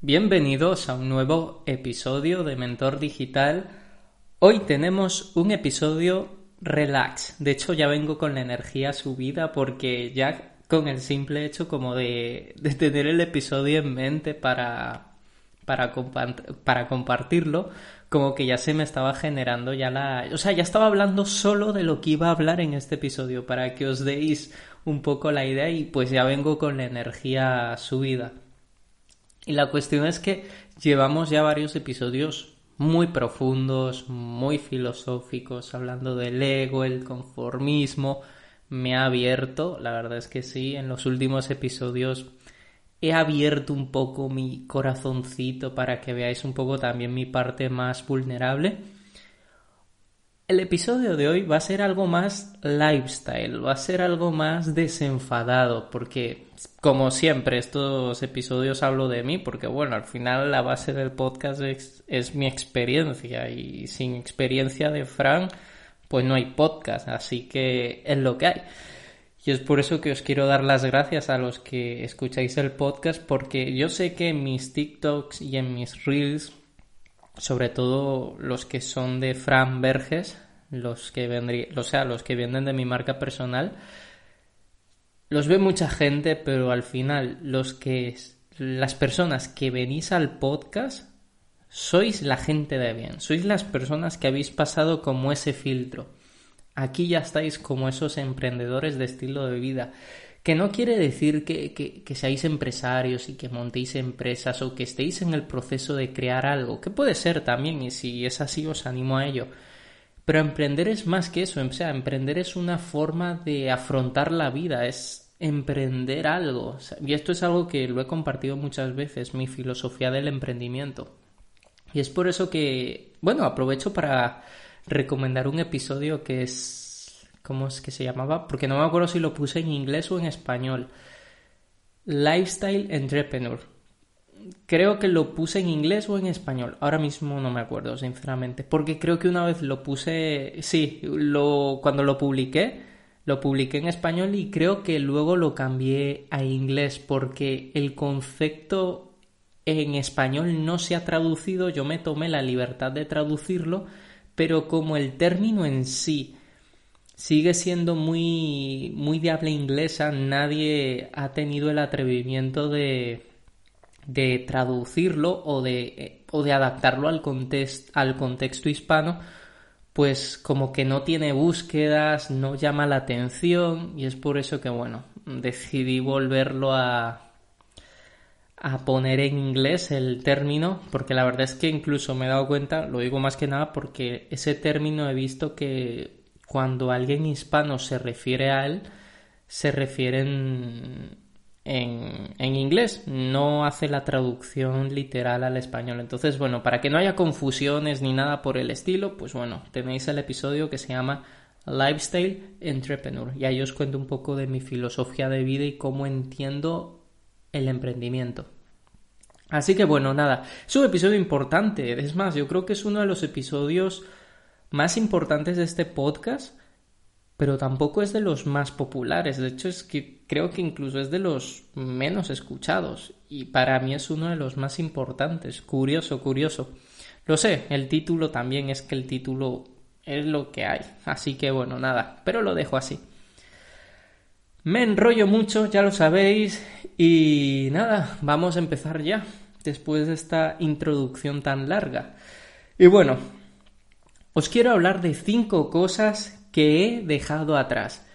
Bienvenidos a un nuevo episodio de Mentor Digital. Hoy tenemos un episodio relax. De hecho, ya vengo con la energía subida porque ya con el simple hecho como de, tener el episodio en mente para, para, para compartirlo, como que ya se me estaba generando ya la... O sea, ya estaba hablando solo de lo que iba a hablar en este episodio para que os deis un poco la idea y pues ya vengo con la energía subida. Y la cuestión es que llevamos ya varios episodios muy profundos, muy filosóficos, hablando del ego, el conformismo. Me ha abierto, la verdad es que sí, en los últimos episodios he abierto un poco mi corazoncito para que veáis un poco también mi parte más vulnerable. El episodio de hoy va a ser algo más lifestyle, va a ser algo más desenfadado, porque como siempre estos episodios hablo de mí, porque bueno, al final la base del podcast es, mi experiencia y sin experiencia de Fran, pues no hay podcast, así que es lo que hay. Y es por eso que os quiero dar las gracias a los que escucháis el podcast, porque yo sé que en mis TikToks y en mis Reels sobre todo los que son de Fran Verges, los que vendría, o sea, los que vienen de mi marca personal, los ve mucha gente, pero al final los que las personas que venís al podcast sois la gente de bien, sois las personas que habéis pasado como ese filtro. Aquí ya estáis como esos emprendedores de estilo de vida que no quiere decir que, que, seáis empresarios y que montéis empresas o que estéis en el proceso de crear algo, que puede ser también, y si es así os animo a ello. Pero emprender es más que eso, o sea, emprender es una forma de afrontar la vida, es emprender algo. y esto es algo que lo he compartido muchas veces, mi filosofía del emprendimiento. Y es por eso que, bueno, aprovecho para recomendar un episodio que es ¿Cómo es que se llamaba? Porque no me acuerdo si lo puse en inglés o en español. Lifestyle Entrepreneur. Creo que lo puse en inglés o en español. Ahora mismo no me acuerdo, sinceramente. Porque creo que una vez lo puse. Sí, lo, cuando lo publiqué, lo publiqué en español y creo que luego lo cambié a inglés. Porque el concepto en español no se ha traducido. Yo me tomé la libertad de traducirlo. Pero como el término en sí sigue siendo muy, muy de inglesa, nadie ha tenido el atrevimiento de, de traducirlo o de, o de adaptarlo al, al contexto hispano, pues como que no tiene búsquedas, no llama la atención y es por eso que, bueno, decidí volverlo a, a poner en inglés el término, porque la verdad es que incluso me he dado cuenta, lo digo más que nada porque ese término he visto que cuando alguien hispano se refiere a él, se refiere en, en, inglés, no hace la traducción literal al español. Entonces, bueno, para que no haya confusiones ni nada por el estilo, pues bueno, tenéis el episodio que se llama Lifestyle Entrepreneur. Y ahí os cuento un poco de mi filosofía de vida y cómo entiendo el emprendimiento. Así que bueno, nada, es un episodio importante. Es más, yo creo que es uno de los episodios más importantes de este podcast, pero tampoco es de los más populares. De hecho, es que creo que incluso es de los menos escuchados. Y para mí es uno de los más importantes. Curioso, curioso. Lo sé, el título también es que el título es lo que hay. Así que bueno, nada, pero lo dejo así. Me enrollo mucho, ya lo sabéis. Y nada, vamos a empezar ya, después de esta introducción tan larga. Y bueno, os quiero hablar de cinco cosas que he dejado atrás.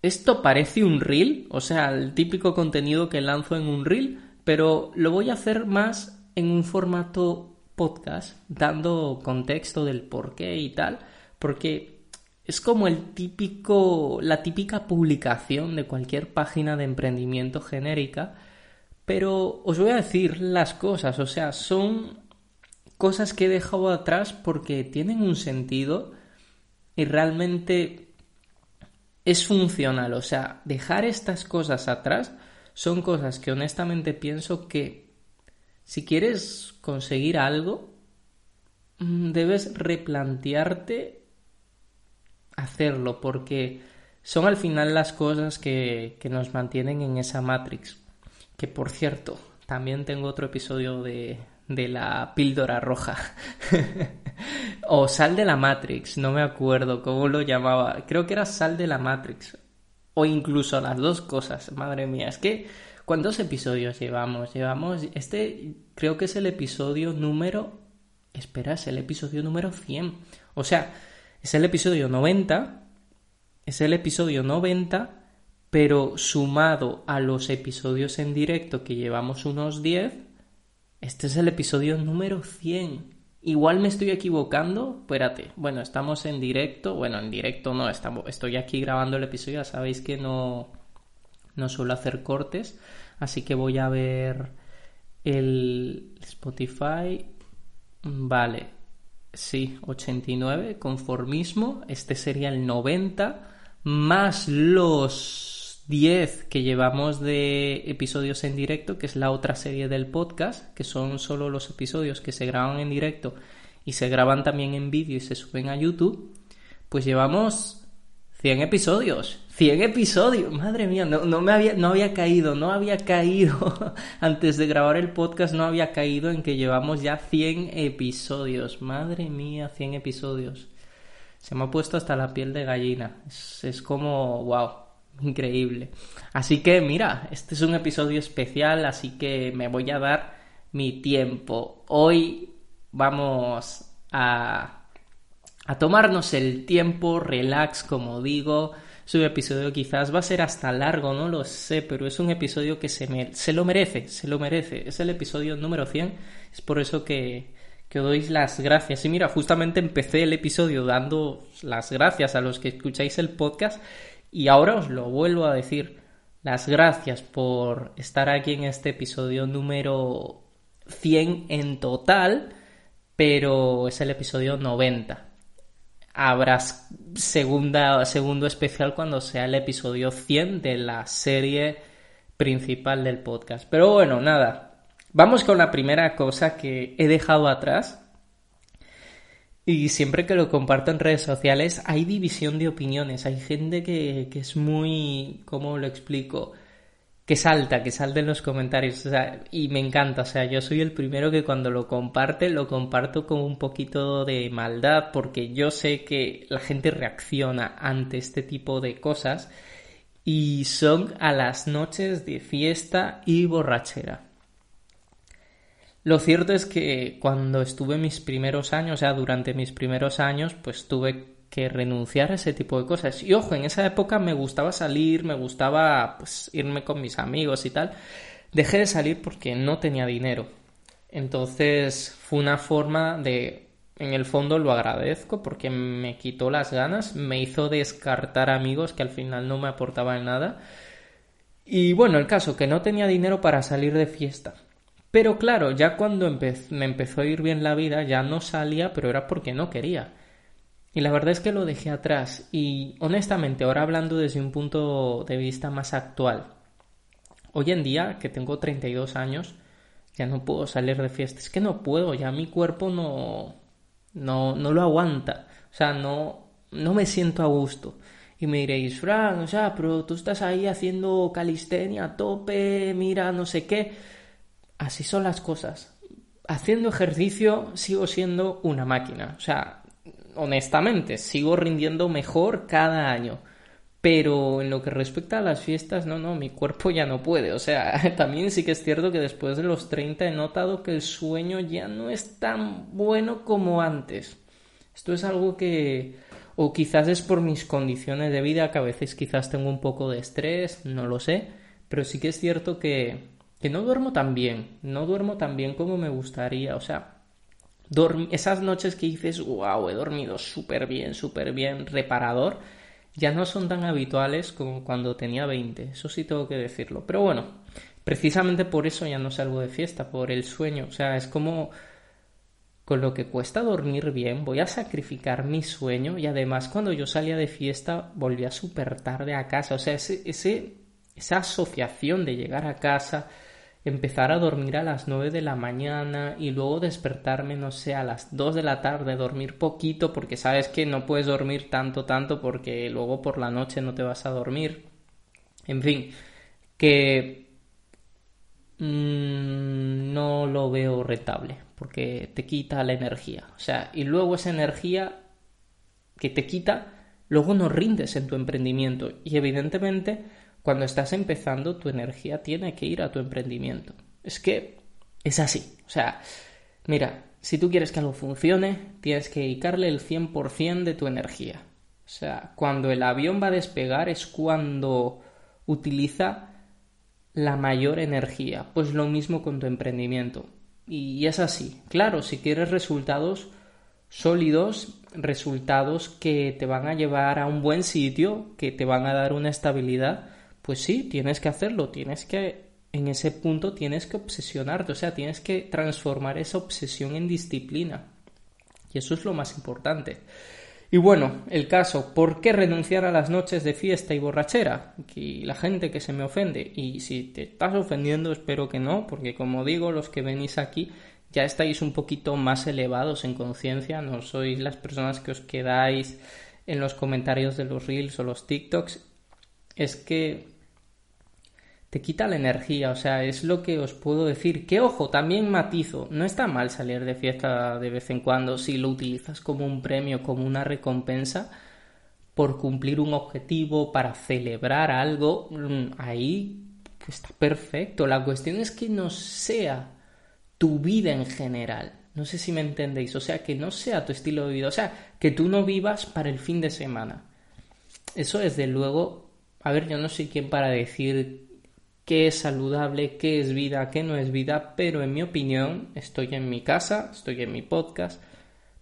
Esto parece un reel, o sea, el típico contenido que lanzo en un reel, pero lo voy a hacer más en un formato podcast, dando contexto del por qué y tal, porque es como el típico, la típica publicación de cualquier página de emprendimiento genérica, Pero os voy a decir las cosas, o sea, son cosas que he dejado atrás porque tienen un sentido y realmente es funcional. O sea, dejar estas cosas atrás son cosas que honestamente pienso que si quieres conseguir algo, mm, debes replantearte hacerlo porque son al final las cosas que, que nos mantienen en esa Matrix. Que por cierto, también tengo otro episodio de, de la píldora roja. o sal de la Matrix, no me acuerdo cómo lo llamaba. Creo que era sal de la Matrix. O incluso las dos cosas. Madre mía, es que ¿cuántos episodios llevamos? Llevamos este creo que es el episodio número espera, es el episodio número 100. O sea, es el episodio 90. Es el episodio 90 pero sumado a los episodios en directo que llevamos unos 10, este es el episodio número 100. Igual me estoy equivocando. Espérate. Bueno, estamos en directo. Bueno, en directo no. Estamos, estoy aquí grabando el episodio. Ya sabéis que no, no suelo hacer cortes. Así que voy a ver el Spotify. Vale. Sí, 89. Conformismo. Este sería el 90. Más los 10 que llevamos de episodios en directo, que es la otra serie del podcast, que son solo los episodios que se graban en directo y se graban también en vídeo y se suben a YouTube, pues llevamos 100 episodios. 100 episodios, madre mía, no, no, me había, no había caído, no había caído antes de grabar el podcast, no había caído en que llevamos ya 100 episodios. Madre mía, 100 episodios. Se me ha puesto hasta la piel de gallina. Es, es como, wow increíble. Así que mira, este es un episodio especial, así que me voy a dar mi tiempo. Hoy vamos a, a tomarnos el tiempo, relax, como digo. Es un episodio quizás va a ser hasta largo, no lo sé, pero es un episodio que se, me, se lo merece, se lo merece. Es el episodio número 100, es por eso que, que doy las gracias. Y mira, justamente empecé el episodio dando las gracias a los que escucháis el podcast y ahora os lo vuelvo a decir. Las gracias por estar aquí en este episodio número 100 en total, pero es el episodio 90. Habrá segunda, segundo especial cuando sea el episodio 100 de la serie principal del podcast. Pero bueno, nada. Vamos con la primera cosa que he dejado atrás y siempre que lo comparto en redes sociales hay división de opiniones. Hay gente que, es muy, ¿cómo lo explico? Que salta, que salta en los comentarios. y me encanta. O sea, yo soy el primero que cuando lo comparte, lo comparto con un poquito de maldad porque yo sé que la gente reacciona ante este tipo de cosas. Y son a las noches de fiesta y borrachera. Lo cierto es que cuando estuve mis primeros años, o sea, durante mis primeros años, pues tuve que renunciar a ese tipo de cosas. Y ojo, en esa época me gustaba salir, me gustaba pues irme con mis amigos y tal. Dejé de salir porque no tenía dinero. Entonces fue una forma de, en el fondo lo agradezco porque me quitó las ganas, me hizo descartar amigos que al final no me aportaban nada. Y bueno, el caso que no tenía dinero para salir de fiesta. Pero claro, ya cuando me empezó a ir bien la vida, ya no salía, pero era porque no quería. Y la verdad es que lo dejé atrás. Y honestamente, ahora hablando desde un punto de vista más actual, hoy en día, que tengo 32 años, ya no puedo salir de fiesta. Es que no puedo, ya mi cuerpo no, no, no lo aguanta. O sea, no, no me siento a gusto. Y me diréis, Fran, o sea, pero tú estás ahí haciendo calistenia a tope, mira, no sé qué así son las cosas. Haciendo ejercicio sigo siendo una máquina. O sea, honestamente, sigo rindiendo mejor cada año. Pero en lo que respecta a las fiestas, no, no, mi cuerpo ya no puede. O sea, también sí que es cierto que después de los 30 he notado que el sueño ya no es tan bueno como antes. Esto es algo que... O quizás es por mis condiciones de vida, que a veces quizás tengo un poco de estrés, no lo sé. Pero sí que es cierto que, que no duermo tan bien, no duermo tan bien como me gustaría, o sea, esas noches que dices, wow, he dormido súper bien, súper bien, reparador, ya no son tan habituales como cuando tenía 20, eso sí tengo que decirlo. Pero bueno, precisamente por eso ya no salgo de fiesta, por el sueño. O sea, es como con lo que cuesta dormir bien, voy a sacrificar mi sueño y además cuando yo salía de fiesta volvía súper tarde a casa. O sea, ese, ese, esa asociación de llegar a casa, empezar a dormir a las 9 de la mañana y luego despertarme, no sé, a las 2 de la tarde, dormir poquito porque sabes que no puedes dormir tanto, tanto porque luego por la noche no te vas a dormir. En fin, que mmm, no lo veo rentable porque te quita la energía. O sea, y luego esa energía que te quita, luego no rindes en tu emprendimiento y evidentemente cuando estás empezando, tu energía tiene que ir a tu emprendimiento. Es que es así. O sea, mira, si tú quieres que algo funcione, tienes que dedicarle el 100% de tu energía. O sea, cuando el avión va a despegar es cuando utiliza la mayor energía. Pues lo mismo con tu emprendimiento. Y es así. Claro, si quieres resultados sólidos, resultados que te van a llevar a un buen sitio, que te van a dar una estabilidad, pues sí, tienes que hacerlo, tienes que, en ese punto tienes que obsesionarte, o sea, tienes que transformar esa obsesión en disciplina. Y eso es lo más importante. Y bueno, el caso, ¿por qué renunciar a las noches de fiesta y borrachera? Y la gente que se me ofende. Y si te estás ofendiendo, espero que no, porque como digo, los que venís aquí ya estáis un poquito más elevados en conciencia, no sois las personas que os quedáis en los comentarios de los reels o los TikToks. Es que te quita la energía, o sea, es lo que os puedo decir. Que ojo, también matizo, no está mal salir de fiesta de vez en cuando si lo utilizas como un premio, como una recompensa por cumplir un objetivo, para celebrar algo, mm, ahí está perfecto. La cuestión es que no sea tu vida en general. No sé si me entendéis, o sea, que no sea tu estilo de vida, o sea, que tú no vivas para el fin de semana. Eso desde luego, a ver, yo no soy quien para decir qué es saludable, qué es vida, qué no es vida, pero en mi opinión, estoy en mi casa, estoy en mi podcast,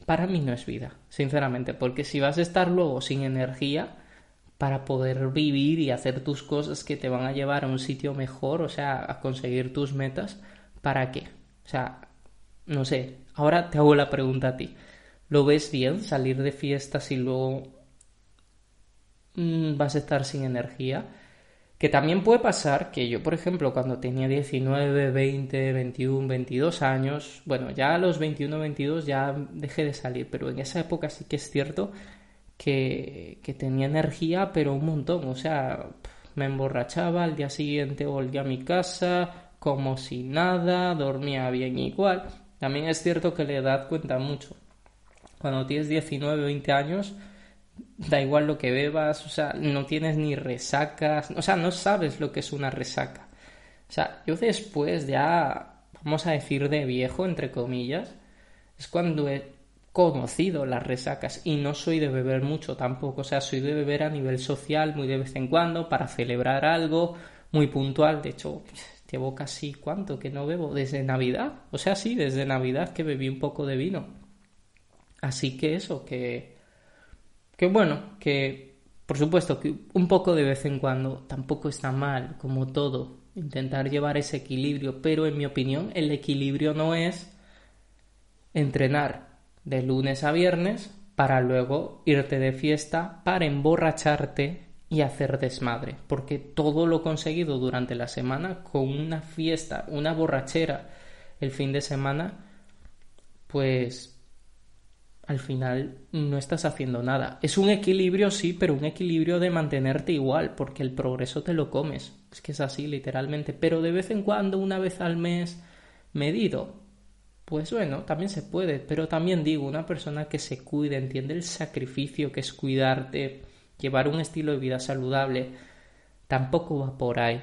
para mí no es vida, sinceramente, porque si vas a estar luego sin energía para poder vivir y hacer tus cosas que te van a llevar a un sitio mejor, o sea, a conseguir tus metas, ¿para qué? O sea, no sé, ahora te hago la pregunta a ti. ¿Lo ves bien salir de fiestas y luego mm, vas a estar sin energía? Que también puede pasar que yo, por ejemplo, cuando tenía 19, 20, 21, 22 años, bueno, ya a los 21, 22 ya dejé de salir, pero en esa época sí que es cierto que, que tenía energía, pero un montón, o sea, me emborrachaba, al día siguiente volví a mi casa, como si nada, dormía bien igual. También es cierto que la edad cuenta mucho. Cuando tienes 19, 20 años, da igual lo que bebas, o sea, no tienes ni resacas, o sea, no sabes lo que es una resaca. O sea, yo después ya, vamos a decir de viejo, entre comillas, es cuando he conocido las resacas y no soy de beber mucho tampoco, o sea, soy de beber a nivel social muy de vez en cuando para celebrar algo muy puntual, de hecho, llevo casi cuánto que no bebo, desde Navidad, o sea, sí, desde Navidad que bebí un poco de vino. Así que eso, que que bueno, que por supuesto que un poco de vez en cuando tampoco está mal, como todo, intentar llevar ese equilibrio, pero en mi opinión el equilibrio no es entrenar de lunes a viernes para luego irte de fiesta, para emborracharte y hacer desmadre, porque todo lo conseguido durante la semana con una fiesta, una borrachera el fin de semana, pues al final no estás haciendo nada. Es un equilibrio, sí, pero un equilibrio de mantenerte igual, porque el progreso te lo comes. Es que es así, literalmente. Pero de vez en cuando, una vez al mes, medido. Pues bueno, también se puede, pero también digo, una persona que se cuide, entiende el sacrificio que es cuidarte, llevar un estilo de vida saludable, tampoco va por ahí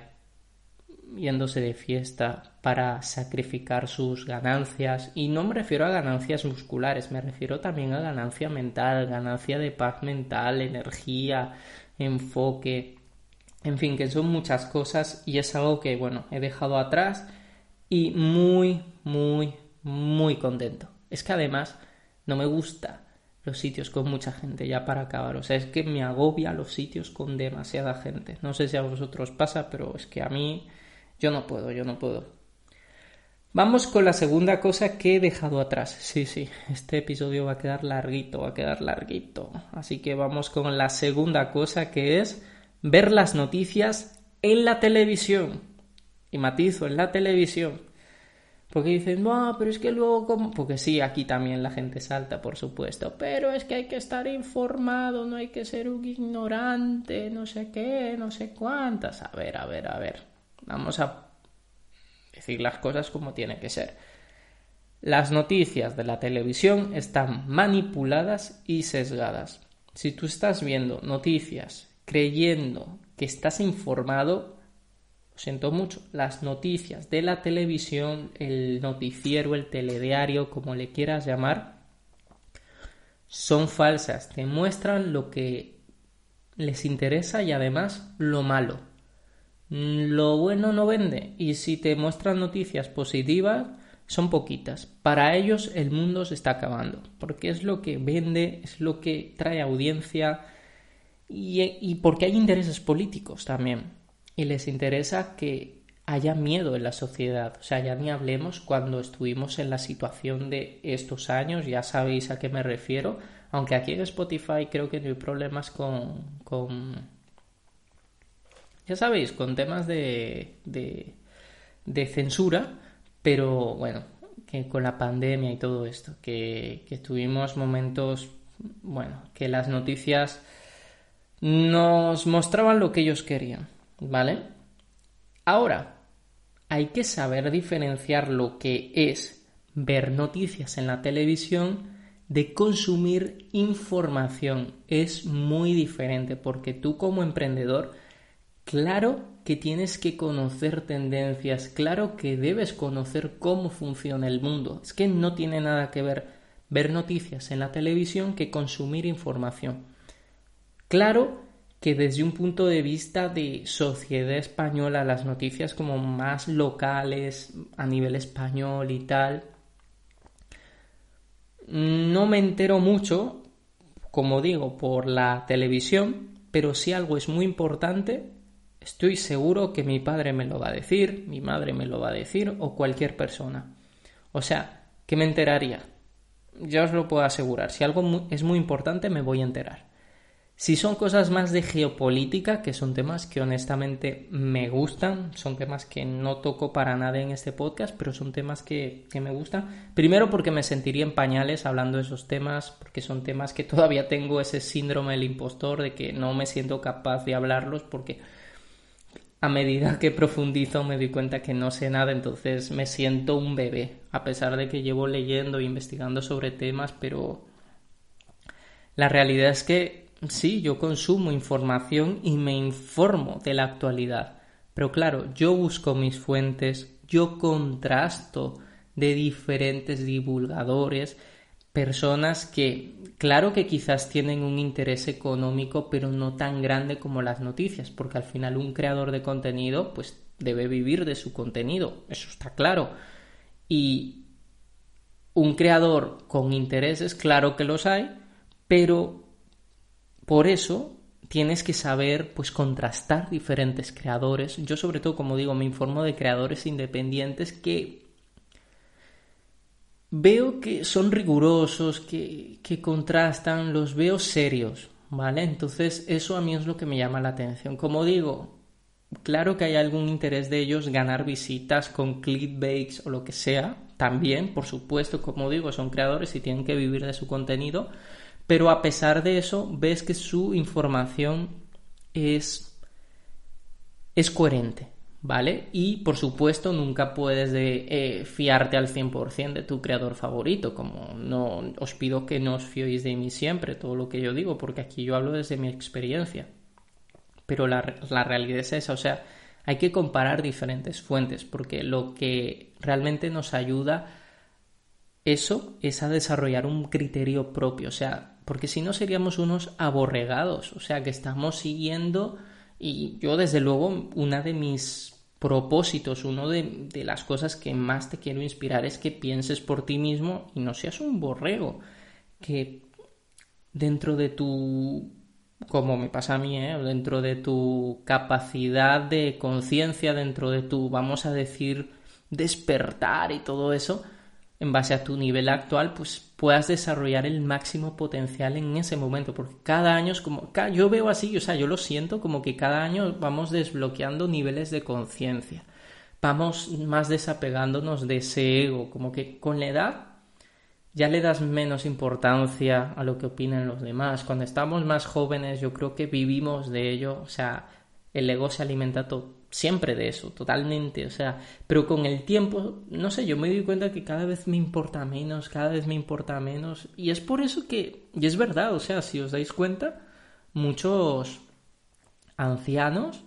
yéndose de fiesta para sacrificar sus ganancias. Y no me refiero a ganancias musculares, me refiero también a ganancia mental, ganancia de paz mental, energía, enfoque. En fin, que son muchas cosas y es algo que, bueno, he dejado atrás y muy, muy, muy contento. Es que además no me gusta los sitios con mucha gente, ya para acabar. O sea, es que me agobia los sitios con demasiada gente. No sé si a vosotros pasa, pero es que a mí Yo no puedo, yo no puedo. Vamos con la segunda cosa que he dejado atrás. Sí, sí, este episodio va a quedar larguito, va a quedar larguito. Así que vamos con la segunda cosa que es ver las noticias en la televisión. Y matizo, en la televisión. Porque dicen, no, pero es que luego como... Porque sí, aquí también la gente salta, por supuesto. Pero es que hay que estar informado, no hay que ser un ignorante, no sé qué, no sé cuántas. A ver, a ver, a ver. Vamos a decir las cosas como tiene que ser. Las noticias de la televisión están manipuladas y sesgadas. Si tú estás viendo noticias creyendo que estás informado, lo siento mucho, las noticias de la televisión, el noticiero, el telediario, como le quieras llamar, son falsas, te muestran lo que les interesa y además lo malo. Lo bueno no vende y si te muestran noticias positivas son poquitas. Para ellos el mundo se está acabando porque es lo que vende, es lo que trae audiencia y, y porque hay intereses políticos también y les interesa que haya miedo en la sociedad. O sea, ya ni hablemos cuando estuvimos en la situación de estos años, ya sabéis a qué me refiero, aunque aquí en Spotify creo que no hay problemas con, con ya sabéis, con temas de, de, censura, pero bueno, que con la pandemia y todo esto, que, que tuvimos momentos, bueno, que las noticias nos mostraban lo que ellos querían, ¿vale? Ahora, hay que saber diferenciar lo que es ver noticias en la televisión de consumir información. Es muy diferente porque tú como emprendedor Claro que tienes que conocer tendencias, claro que debes conocer cómo funciona el mundo. Es que no tiene nada que ver ver noticias en la televisión que consumir información. Claro que desde un punto de vista de sociedad española, las noticias como más locales, a nivel español y tal, no me entero mucho, como digo, por la televisión, pero si algo es muy importante, Estoy seguro que mi padre me lo va a decir, mi madre me lo va a decir o cualquier persona. O sea, que me enteraría. Ya os lo puedo asegurar. Si algo es muy importante, me voy a enterar. Si son cosas más de geopolítica, que son temas que honestamente me gustan, son temas que no toco para nada en este podcast, pero son temas que, que, me gustan. Primero porque me sentiría en pañales hablando de esos temas, porque son temas que todavía tengo ese síndrome del impostor de que no me siento capaz de hablarlos porque a medida que profundizo me doy cuenta que no sé nada, entonces me siento un bebé, a pesar de que llevo leyendo e investigando sobre temas, pero la realidad es que sí, yo consumo información y me informo de la actualidad, pero claro, yo busco mis fuentes, yo contrasto de diferentes divulgadores, personas que, claro que quizás tienen un interés económico, pero no tan grande como las noticias, porque al final un creador de contenido, pues debe vivir de su contenido, eso está claro. Y un creador con intereses, claro que los hay, pero por eso tienes que saber pues contrastar diferentes creadores. Yo sobre todo, como digo, me informo de creadores independientes que veo que son rigurosos, que, contrastan, los veo serios, ¿vale? Entonces eso a mí es lo que me llama la atención. Como digo, claro que hay algún interés de ellos ganar visitas con clickbaits o lo que sea, también, por supuesto, como digo, son creadores y tienen que vivir de su contenido, pero a pesar de eso, ves que su información es, es coherente, ¿vale? Y por supuesto nunca puedes de, eh, fiarte al 100% de tu creador favorito, como no os pido que no os fiéis de mí siempre, todo lo que yo digo, porque aquí yo hablo desde mi experiencia. Pero la, la realidad es esa, o sea, hay que comparar diferentes fuentes, porque lo que realmente nos ayuda eso es a desarrollar un criterio propio, o sea, porque si no seríamos unos aborregados, o sea, que estamos siguiendo y yo desde luego una de mis propósitos, una de, las cosas que más te quiero inspirar es que pienses por ti mismo y no seas un borrego, que dentro de tu como me pasa a mí, ¿eh? dentro de tu capacidad de conciencia, dentro de tu, vamos a decir, despertar y todo eso, en base a tu nivel actual, pues puedas desarrollar el máximo potencial en ese momento, porque cada año es como, yo veo así, o sea, yo lo siento como que cada año vamos desbloqueando niveles de conciencia, vamos más desapegándonos de ese ego, como que con la edad ya le das menos importancia a lo que opinan los demás. Cuando estamos más jóvenes yo creo que vivimos de ello, o sea, el ego se alimenta siempre de eso, totalmente, o sea, pero con el tiempo, no sé, yo me doy cuenta que cada vez me importa menos, cada vez me importa menos, y es por eso que, y es verdad, o sea, si os dais cuenta, muchos ancianos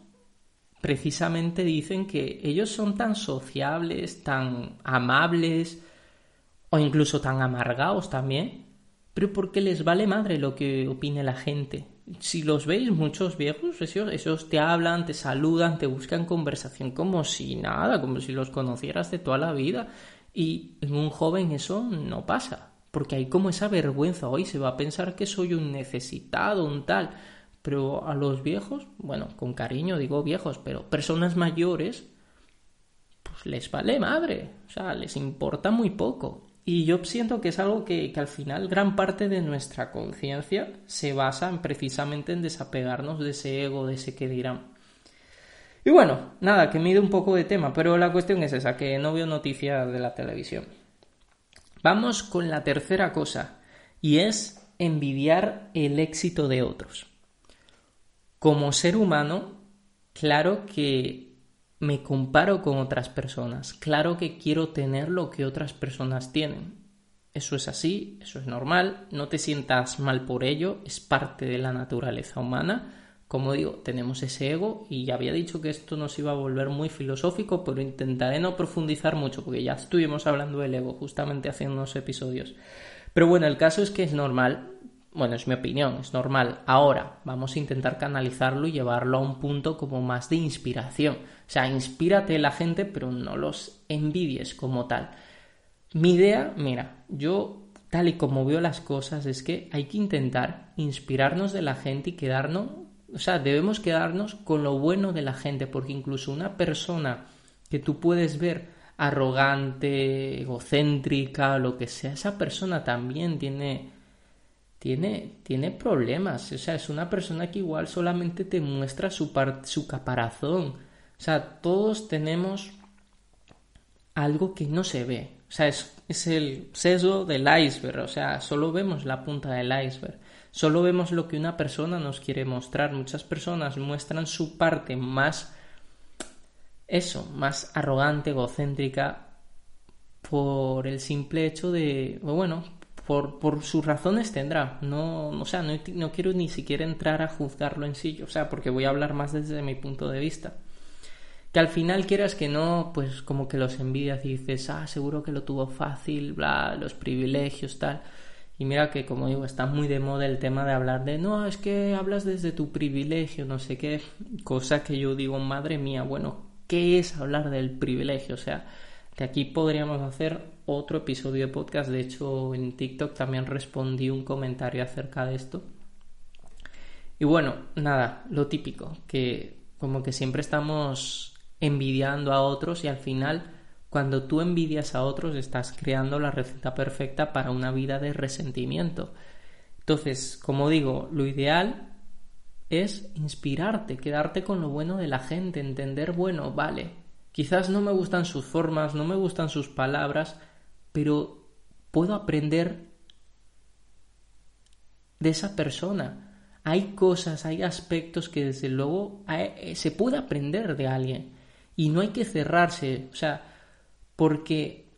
precisamente dicen que ellos son tan sociables, tan amables, o incluso tan amargados también, pero porque les vale madre lo que opine la gente. Si los veis, muchos viejos, esos, te hablan, te saludan, te buscan conversación como si nada, como si los conocieras de toda la vida. Y en un joven eso no pasa, porque hay como esa vergüenza, hoy se va a pensar que soy un necesitado, un tal. Pero a los viejos, bueno, con cariño digo viejos, pero personas mayores, pues les vale madre, o sea, les importa muy poco. Y yo siento que es algo que, al final gran parte de nuestra conciencia se basa en, precisamente en desapegarnos de ese ego, de ese que dirán. Y bueno, nada, que mide un poco de tema, pero la cuestión es esa, que no veo noticias de la televisión. Vamos con la tercera cosa, y es envidiar el éxito de otros. Como ser humano, claro que me comparo con otras personas. Claro que quiero tener lo que otras personas tienen. Eso es así, eso es normal, no te sientas mal por ello, es parte de la naturaleza humana. Como digo, tenemos ese ego y ya había dicho que esto nos iba a volver muy filosófico, pero intentaré no profundizar mucho porque ya estuvimos hablando del ego justamente hace unos episodios. Pero bueno, el caso es que es normal, bueno, es mi opinión, es normal. Ahora vamos a intentar canalizarlo y llevarlo a un punto como más de inspiración. O sea, inspírate la gente, pero no los envidies como tal. Mi idea, mira, yo tal y como veo las cosas es que hay que intentar inspirarnos de la gente y quedarnos, o sea, debemos quedarnos con lo bueno de la gente, porque incluso una persona que tú puedes ver arrogante, egocéntrica, lo que sea, esa persona también tiene tiene, tiene problemas. O sea, es una persona que igual solamente te muestra su, su caparazón. O sea, todos tenemos algo que no se ve. O sea, es, es el sesgo del iceberg. O sea, solo vemos la punta del iceberg. Solo vemos lo que una persona nos quiere mostrar. Muchas personas muestran su parte más, eso, más arrogante, egocéntrica, por el simple hecho de, bueno, por, sus razones tendrá. No, o sea, no, quiero ni siquiera entrar a juzgarlo en sí, o sea, porque voy a hablar más desde mi punto de vista. Que al final quieras que no, pues como que los envidias y dices, ah, seguro que lo tuvo fácil, bla, los privilegios, tal. Y mira que, como digo, está muy de moda el tema de hablar de, no, es que hablas desde tu privilegio, no sé qué, cosa que yo digo, madre mía, bueno, ¿qué es hablar del privilegio? O sea, de aquí podríamos hacer otro episodio de podcast. De hecho, en TikTok también respondí un comentario acerca de esto. Y bueno, nada, lo típico, que como que siempre estamos envidiando a otros y al final cuando tú envidias a otros estás creando la receta perfecta para una vida de resentimiento. Entonces, como digo, lo ideal es inspirarte, quedarte con lo bueno de la gente, entender, bueno, vale, quizás no me gustan sus formas, no me gustan sus palabras, pero puedo aprender de esa persona. Hay cosas, hay aspectos que desde luego eh, se puede aprender de alguien y no hay que cerrarse, o sea, porque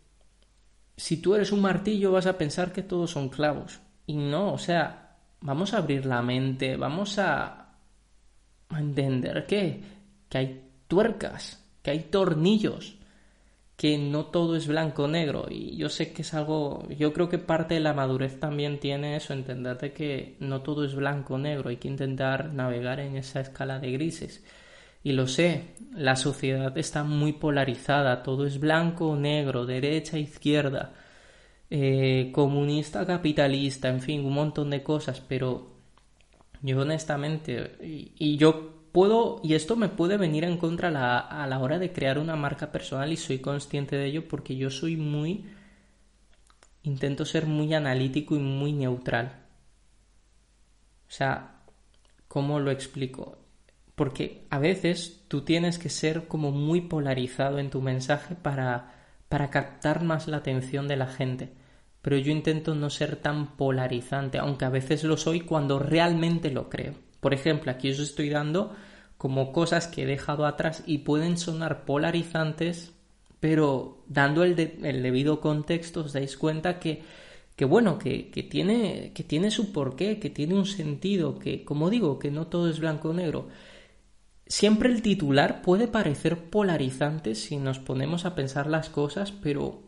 si tú eres un martillo vas a pensar que todos son clavos y no, o sea, vamos a abrir la mente, vamos a, entender que, que hay tuercas, que hay tornillos, que no todo es blanco o negro y yo sé que es algo yo creo que parte de la madurez también tiene eso entender de que no todo es blanco o negro hay que intentar navegar en esa escala de grises. Y lo sé la sociedad está muy polarizada todo es blanco o negro derecha izquierda eh, comunista capitalista en fin un montón de cosas pero Yo honestamente, y, yo puedo, y esto me puede venir en contra a la hora de crear una marca personal y soy consciente de ello porque yo soy muy, intento ser muy analítico y muy neutral. O sea, ¿cómo lo explico? Porque a veces tú tienes que ser como muy polarizado en tu mensaje para, para captar más la atención de la gente. Pero yo intento no ser tan polarizante, aunque a veces lo soy cuando realmente lo creo. Por ejemplo, aquí os estoy dando como cosas que he dejado atrás y pueden sonar polarizantes, pero dando el, el debido contexto os dais cuenta que que bueno, que, que, tiene, que tiene su porqué, que tiene un sentido, que, como digo, que no todo es blanco o negro. Siempre el titular puede parecer polarizante si nos ponemos a pensar las cosas, pero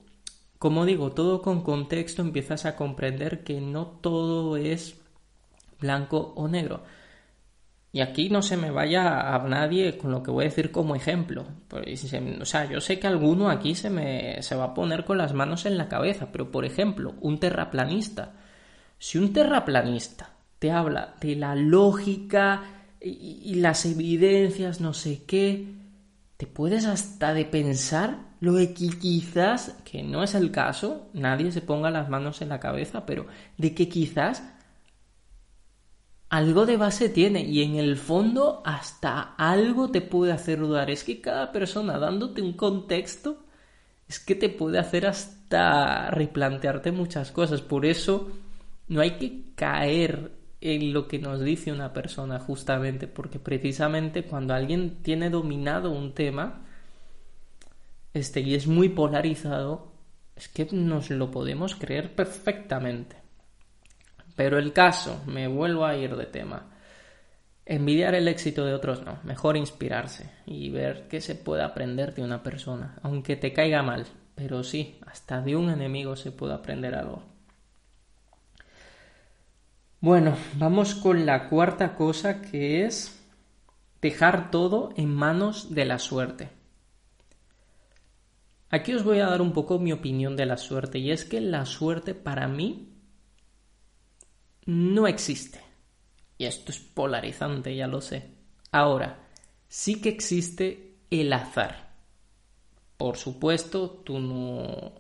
como digo, todo con contexto empiezas a comprender que no todo es blanco o negro. Y aquí no se me vaya a nadie con lo que voy a decir como ejemplo. O sea, yo sé que alguno aquí se me se va a poner con las manos en la cabeza, pero por ejemplo, un terraplanista. Si un terraplanista te habla de la lógica y, las evidencias, no sé qué, te puedes hasta de pensar lo que quizás, que no es el caso, nadie se ponga las manos en la cabeza, pero de que quizás algo de base tiene y en el fondo hasta algo te puede hacer dudar. Es que cada persona dándote un contexto es que te puede hacer hasta replantearte muchas cosas. Por eso no hay que caer en lo que nos dice una persona justamente porque precisamente cuando alguien tiene dominado un tema este y es muy polarizado es que nos lo podemos creer perfectamente. Pero el caso, me vuelvo a ir de tema. Envidiar el éxito de otros no, mejor inspirarse y ver qué se puede aprender de una persona, aunque te caiga mal, pero sí, hasta de un enemigo se puede aprender algo. Bueno, vamos con la cuarta cosa que es dejar todo en manos de la suerte. Aquí os voy a dar un poco mi opinión de la suerte y es que la suerte para mí no existe. Y esto es polarizante, ya lo sé. Ahora, sí que existe el azar. Por supuesto, tú no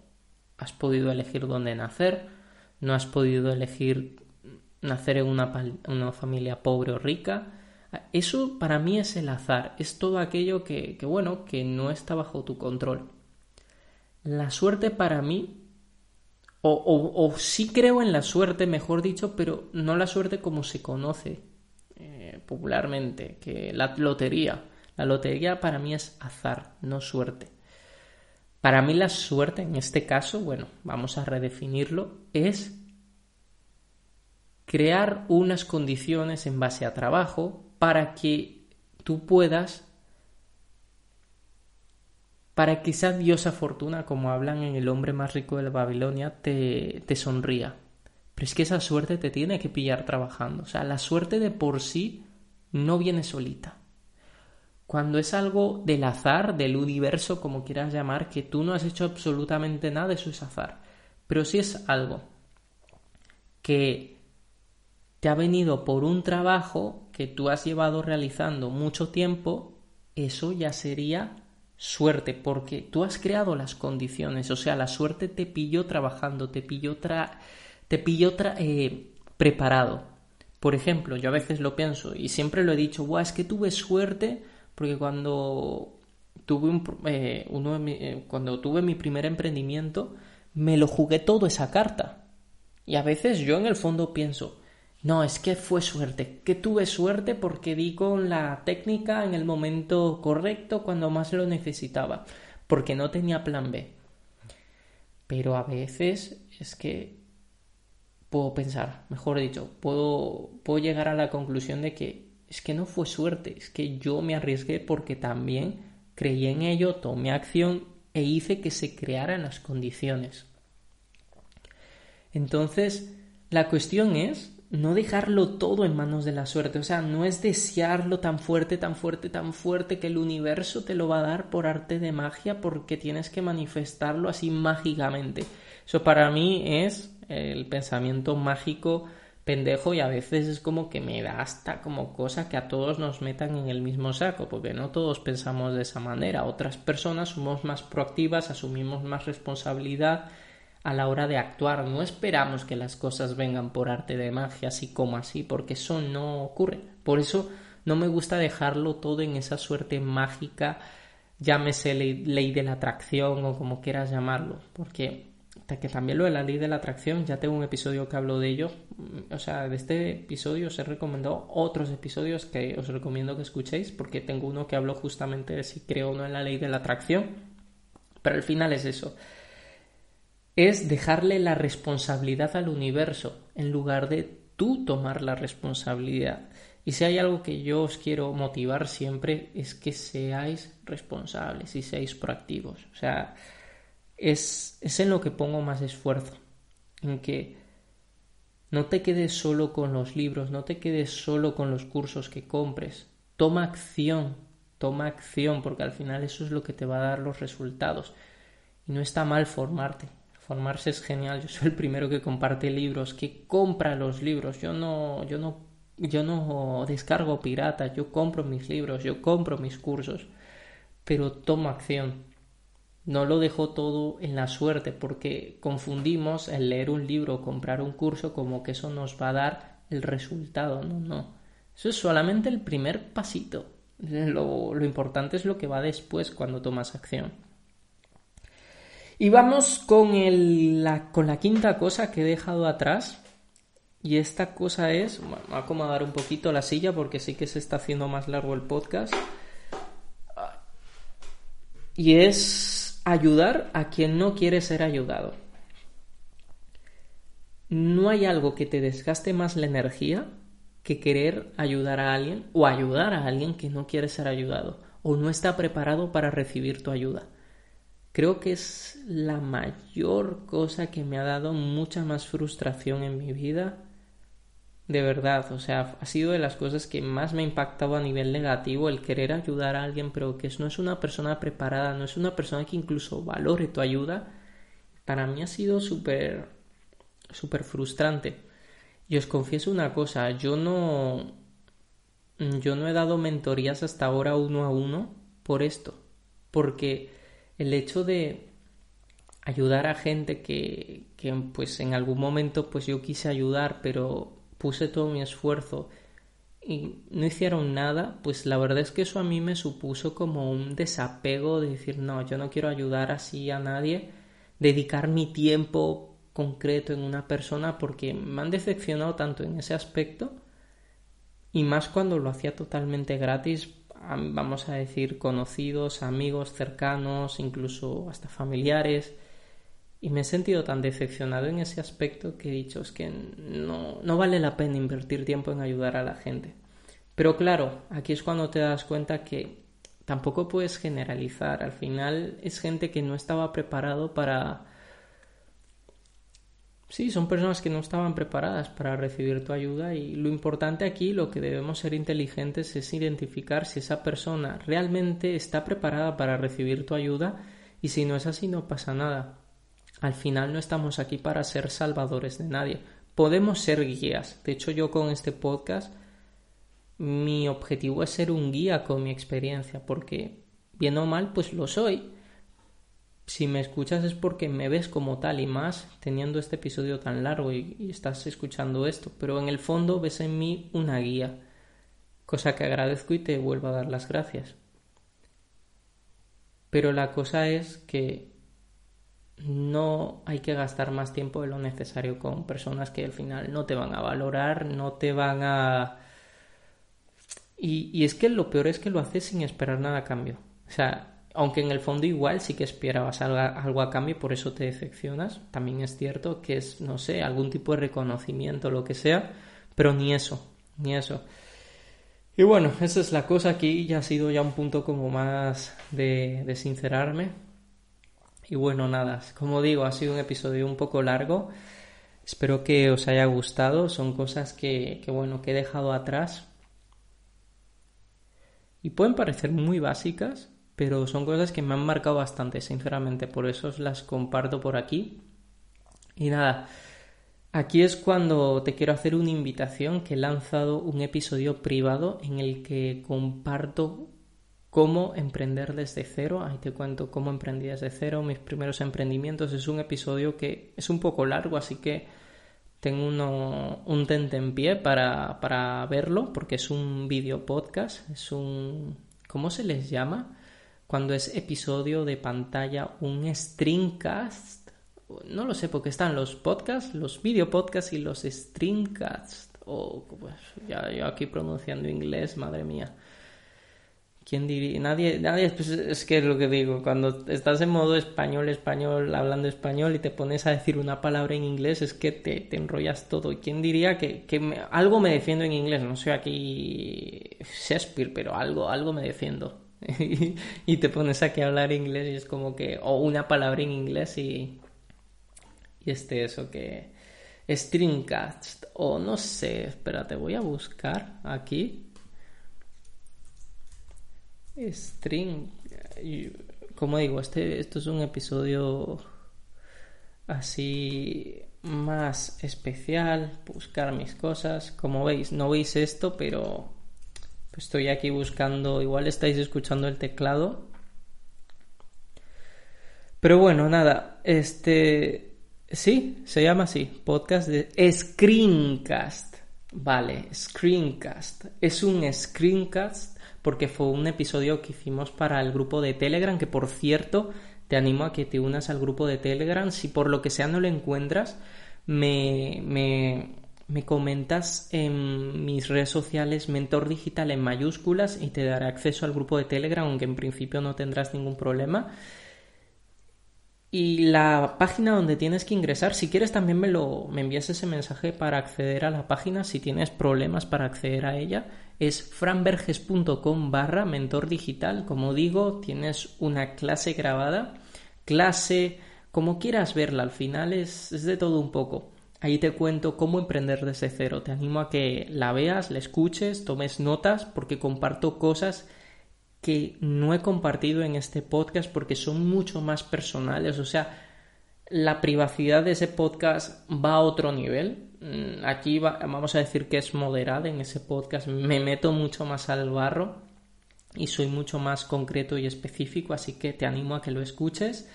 has podido elegir dónde nacer, no has podido elegir nacer en una, familia pobre o rica. Eso para mí es el azar, es todo aquello que, que, bueno, que no está bajo tu control. La suerte para mí o, sí creo en la suerte, mejor dicho, pero no la suerte como se conoce eh, popularmente, que la lotería. La lotería para mí es azar, no suerte. Para mí la suerte en este caso, bueno, vamos a redefinirlo, es crear unas condiciones en base a trabajo para que tú puedas para que esa diosa fortuna, como hablan en El hombre más rico de la Babilonia, te, te sonría. Pero es que esa suerte te tiene que pillar trabajando. O sea, la suerte de por sí no viene solita. Cuando es algo del azar, del universo, como quieras llamar, que tú no has hecho absolutamente nada, eso es azar. Pero si es algo que te ha venido por un trabajo que tú has llevado realizando mucho tiempo, eso ya sería suerte, porque tú has creado las condiciones, o sea, la suerte te pilló trabajando, te pilló, te pilló eh, preparado. Por ejemplo, yo a veces lo pienso y siempre lo he dicho, Buah, es que tuve suerte porque cuando tuve, un, eh, eh, cuando tuve mi primer emprendimiento, me lo jugué todo esa carta. Y a veces yo en el fondo pienso, no, es que fue suerte, que tuve suerte porque di con la técnica en el momento correcto cuando más lo necesitaba, porque no tenía plan B. Pero a veces es que puedo pensar, mejor dicho, puedo, puedo llegar a la conclusión de que es que no fue suerte, es que yo me arriesgué porque también creí en ello, tomé acción e hice que se crearan las condiciones. Entonces, la cuestión es no dejarlo todo en manos de la suerte. O sea, no es desearlo tan fuerte, tan fuerte, tan fuerte que el universo te lo va a dar por arte de magia porque tienes que manifestarlo así mágicamente. Eso para mí es el pensamiento mágico pendejo y a veces es como que me da hasta como cosa que a todos nos metan en el mismo saco, porque no todos pensamos de esa manera. Otras personas somos más proactivas, asumimos más responsabilidad a la hora de actuar. No esperamos que las cosas vengan por arte de magia, así como así, porque eso no ocurre. Por eso no me gusta dejarlo todo en esa suerte mágica, llámese ley, de la atracción o como quieras llamarlo, porque que también lo de la ley de la atracción, ya tengo un episodio que hablo de ello. O sea, de este episodio os he recomendado otros episodios que os recomiendo que escuchéis, porque tengo uno que hablo justamente de si creo o no en la ley de la atracción. Pero al final es eso. Es dejarle la responsabilidad al universo en lugar de tú tomar la responsabilidad. Y si hay algo que yo os quiero motivar siempre es que seáis responsables y seáis proactivos. O sea, es, es en lo que pongo más esfuerzo, en que no te quedes solo con los libros, no te quedes solo con los cursos que compres, toma acción, toma acción, porque al final eso es lo que te va a dar los resultados. Y no está mal formarte, formarse es genial, yo soy el primero que comparte libros, que compra los libros, yo no, yo no, yo no descargo pirata, yo compro mis libros, yo compro mis cursos, pero toma acción, no lo dejo todo en la suerte porque confundimos el leer un libro o comprar un curso como que eso nos va a dar el resultado. No, no. Eso es solamente el primer pasito. Lo, importante es lo que va después cuando tomas acción. Y vamos con, la, con la quinta cosa que he dejado atrás. Y esta cosa es, bueno, voy a acomodar un poquito la silla porque sí que se está haciendo más largo el podcast. Y es ayudar a quien no quiere ser ayudado. No hay algo que te desgaste más la energía que querer ayudar a alguien o ayudar a alguien que no quiere ser ayudado o no está preparado para recibir tu ayuda. Creo que es la mayor cosa que me ha dado mucha más frustración en mi vida de verdad, o sea, ha sido de las cosas que más me ha impactado a nivel negativo el querer ayudar a alguien, pero que no es una persona preparada, no es una persona que incluso valore tu ayuda. Para mí ha sido súper, súper frustrante. Y os confieso una cosa, yo no, yo no he dado mentorías hasta ahora uno a uno por esto, porque el hecho de ayudar a gente que, que pues en algún momento pues yo quise ayudar, pero puse todo mi esfuerzo y no hicieron nada, pues la verdad es que eso a mí me supuso como un desapego de decir, no, yo no quiero ayudar así a nadie, dedicar mi tiempo concreto en una persona porque me han decepcionado tanto en ese aspecto y más cuando lo hacía totalmente gratis, vamos a decir conocidos, amigos cercanos, incluso hasta familiares y me he sentido tan decepcionado en ese aspecto que he dicho es que no, no vale la pena invertir tiempo en ayudar a la gente. Pero claro, aquí es cuando te das cuenta que tampoco puedes generalizar. Al final es gente que no estaba preparado para... Sí, son personas que no estaban preparadas para recibir tu ayuda y lo importante aquí, lo que debemos ser inteligentes es identificar si esa persona realmente está preparada para recibir tu ayuda y si no es así no pasa nada. Al final no estamos aquí para ser salvadores de nadie. Podemos ser guías. De hecho, yo con este podcast mi objetivo es ser un guía con mi experiencia, porque bien o mal, pues lo soy. Si me escuchas es porque me ves como tal y más teniendo este episodio tan largo y, y estás escuchando esto, pero en el fondo ves en mí una guía, cosa que agradezco y te vuelvo a dar las gracias. Pero la cosa es que no hay que gastar más tiempo de lo necesario con personas que al final no te van a valorar, no te van a... Y, es que lo peor es que lo haces sin esperar nada a cambio. O sea, aunque en el fondo igual sí que esperabas algo, algo a cambio y por eso te decepcionas, también es cierto que es, no sé, algún tipo de reconocimiento, lo que sea, pero ni eso, ni eso. Y bueno, esa es la cosa aquí, ya ha sido ya un punto como más de, de sincerarme, y bueno, nada, como digo, ha sido un episodio un poco largo. Espero que os haya gustado. Son cosas que, que bueno, que he dejado atrás. Y pueden parecer muy básicas, pero son cosas que me han marcado bastante, sinceramente. Por eso os las comparto por aquí. Y nada, Aquí es cuando te quiero hacer una invitación que he lanzado un episodio privado en el que comparto cómo emprender desde cero. Ahí te cuento cómo emprendí desde cero, mis primeros emprendimientos. Es un episodio que es un poco largo, así que tengo uno, un tente en pie para, para verlo, porque es un video podcast, es un... ¿Cómo se les llama? Cuando es episodio de pantalla, un streamcast no lo sé, porque están los podcasts, los video podcasts y los streamcasts. O pues, ya yo aquí pronunciando inglés, madre mía. ¿Quién diría? Nadie, nadie, pues es que es lo que digo, cuando estás en modo español, español, hablando español y te pones a decir una palabra en inglés, es que te, te enrollas todo. ¿Y quién diría que, que algo me defiendo en inglés? No sé aquí Shakespeare, pero algo, algo me defiendo. y te pones aquí a hablar inglés y es como que, o una palabra en inglés y y este eso que Stringcast o no sé, espérate, voy a buscar aquí String como digo, este esto es un episodio así más especial, buscar mis cosas. Como veis, no veis esto, pero estoy aquí buscando, igual estáis escuchando el teclado. Pero bueno, nada, este Sí, se llama así, podcast de Screencast. Vale, Screencast. Es un screencast porque fue un episodio que hicimos para el grupo de Telegram, que por cierto, te animo a que te unas al grupo de Telegram. Si por lo que sea no lo encuentras, me, me, me comentas en mis redes sociales Mentor Digital en mayúsculas y te daré acceso al grupo de Telegram, aunque en principio no tendrás ningún problema. Y la página donde tienes que ingresar, si quieres también me lo me envías ese mensaje para acceder a la página, si tienes problemas para acceder a ella, es franberges.com barra mentor digital. Como digo, tienes una clase grabada, clase, como quieras verla, al final es, es de todo un poco. Ahí te cuento cómo emprender desde cero. Te animo a que la veas, la escuches, tomes notas, porque comparto cosas que no he compartido en este podcast porque son mucho más personales. O sea, la privacidad de ese podcast va a otro nivel. Mm, aquí vamos a decir que es moderada en ese podcast. Me meto mucho más al barro y soy mucho más concreto y específico, así que te animo a que lo escuches.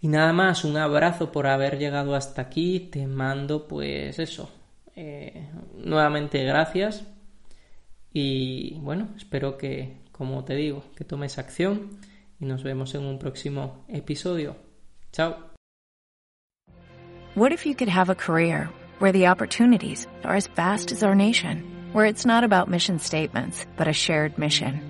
Y nada más, un abrazo por haber llegado hasta aquí. Te mando pues eso. Eh, nuevamente gracias. Y bueno, espero que, como te digo, que tomes acción y nos vemos en un próximo episodio. Chao. What if you could have a career where the opportunities are as vast as our nation, where it's not about mission statements, but a shared mission?